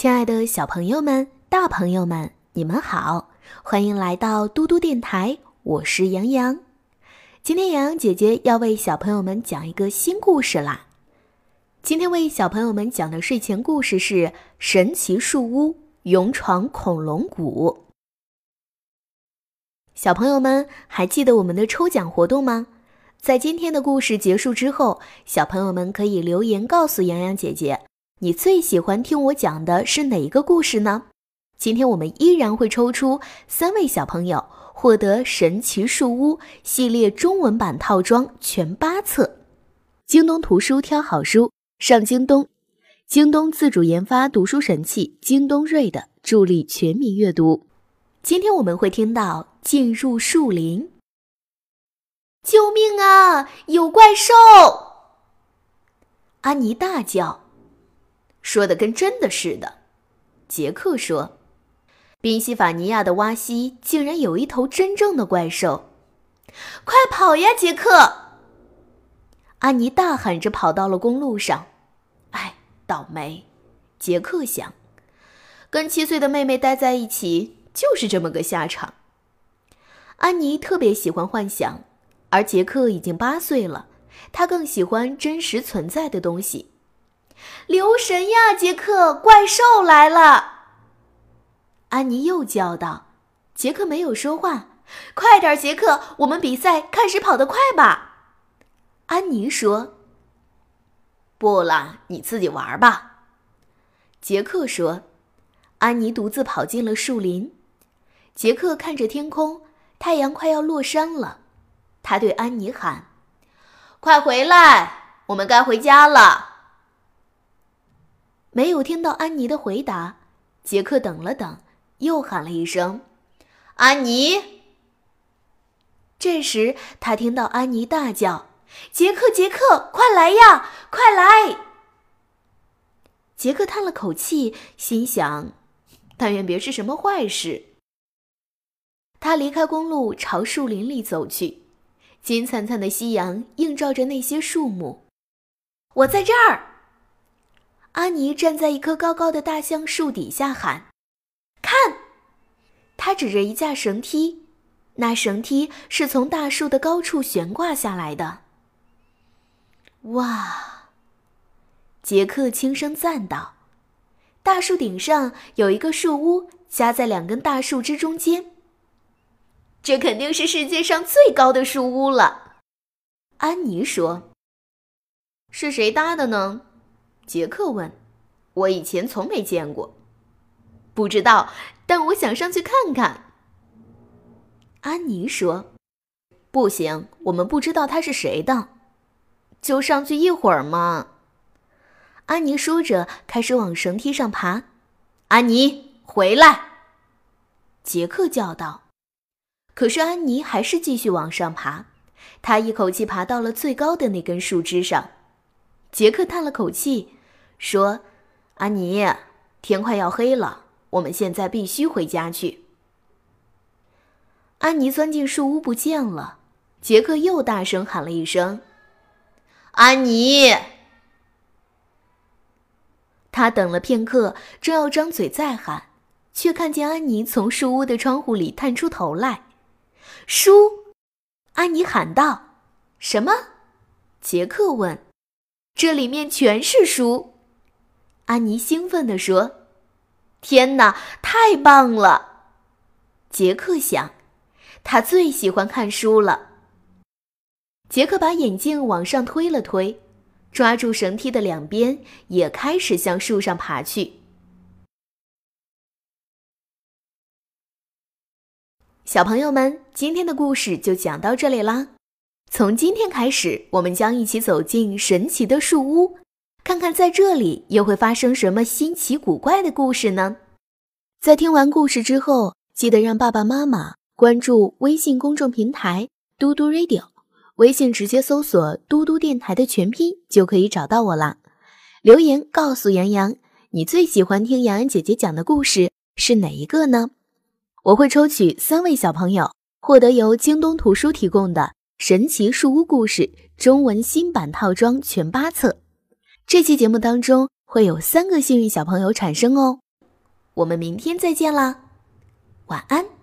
亲爱的小朋友们、大朋友们，你们好，欢迎来到嘟嘟电台，我是杨洋。今天洋洋姐姐要为小朋友们讲一个新故事啦。今天为小朋友们讲的睡前故事是《神奇树屋勇闯恐龙谷》。小朋友们还记得我们的抽奖活动吗？在今天的故事结束之后，小朋友们可以留言告诉洋洋姐姐。你最喜欢听我讲的是哪一个故事呢？今天我们依然会抽出三位小朋友，获得《神奇树屋》系列中文版套装全八册。京东图书挑好书，上京东。京东自主研发读书神器京东瑞的助力全民阅读。今天我们会听到进入树林。救命啊！有怪兽！安妮大叫。说的跟真的似的，杰克说：“宾夕法尼亚的洼西竟然有一头真正的怪兽！快跑呀，杰克！”安妮大喊着跑到了公路上。哎，倒霉！杰克想，跟七岁的妹妹待在一起就是这么个下场。安妮特别喜欢幻想，而杰克已经八岁了，他更喜欢真实存在的东西。留神呀，杰克！怪兽来了！安妮又叫道。杰克没有说话。快点，杰克！我们比赛，看谁跑得快吧。安妮说。不了，你自己玩吧。杰克说。安妮独自跑进了树林。杰克看着天空，太阳快要落山了。他对安妮喊：“快回来，我们该回家了。”没有听到安妮的回答，杰克等了等，又喊了一声：“安妮！”这时他听到安妮大叫：“杰克，杰克，快来呀，快来！”杰克叹了口气，心想：“但愿别是什么坏事。”他离开公路，朝树林里走去。金灿灿的夕阳映照着那些树木。我在这儿。安妮站在一棵高高的大橡树底下喊：“看！”她指着一架绳梯，那绳梯是从大树的高处悬挂下来的。哇！杰克轻声赞道：“大树顶上有一个树屋，夹在两根大树枝中间。这肯定是世界上最高的树屋了。”安妮说：“是谁搭的呢？”杰克问：“我以前从没见过，不知道，但我想上去看看。”安妮说：“不行，我们不知道他是谁的，就上去一会儿嘛。”安妮说着，开始往绳梯上爬。安妮，回来！杰克叫道。可是安妮还是继续往上爬，她一口气爬到了最高的那根树枝上。杰克叹了口气。说：“安妮，天快要黑了，我们现在必须回家去。”安妮钻进树屋不见了，杰克又大声喊了一声：“安妮！”他等了片刻，正要张嘴再喊，却看见安妮从树屋的窗户里探出头来。“书！”安妮喊道。“什么？”杰克问。“这里面全是书。”安妮兴奋地说：“天哪，太棒了！”杰克想，他最喜欢看书了。杰克把眼镜往上推了推，抓住绳梯的两边，也开始向树上爬去。小朋友们，今天的故事就讲到这里啦。从今天开始，我们将一起走进神奇的树屋。看看在这里又会发生什么新奇古怪的故事呢？在听完故事之后，记得让爸爸妈妈关注微信公众平台“嘟嘟 radio”，微信直接搜索“嘟嘟电台”的全拼就可以找到我啦。留言告诉杨洋，你最喜欢听洋洋姐姐讲的故事是哪一个呢？我会抽取三位小朋友，获得由京东图书提供的《神奇树屋故事》中文新版套装全八册。这期节目当中会有三个幸运小朋友产生哦，我们明天再见啦，晚安。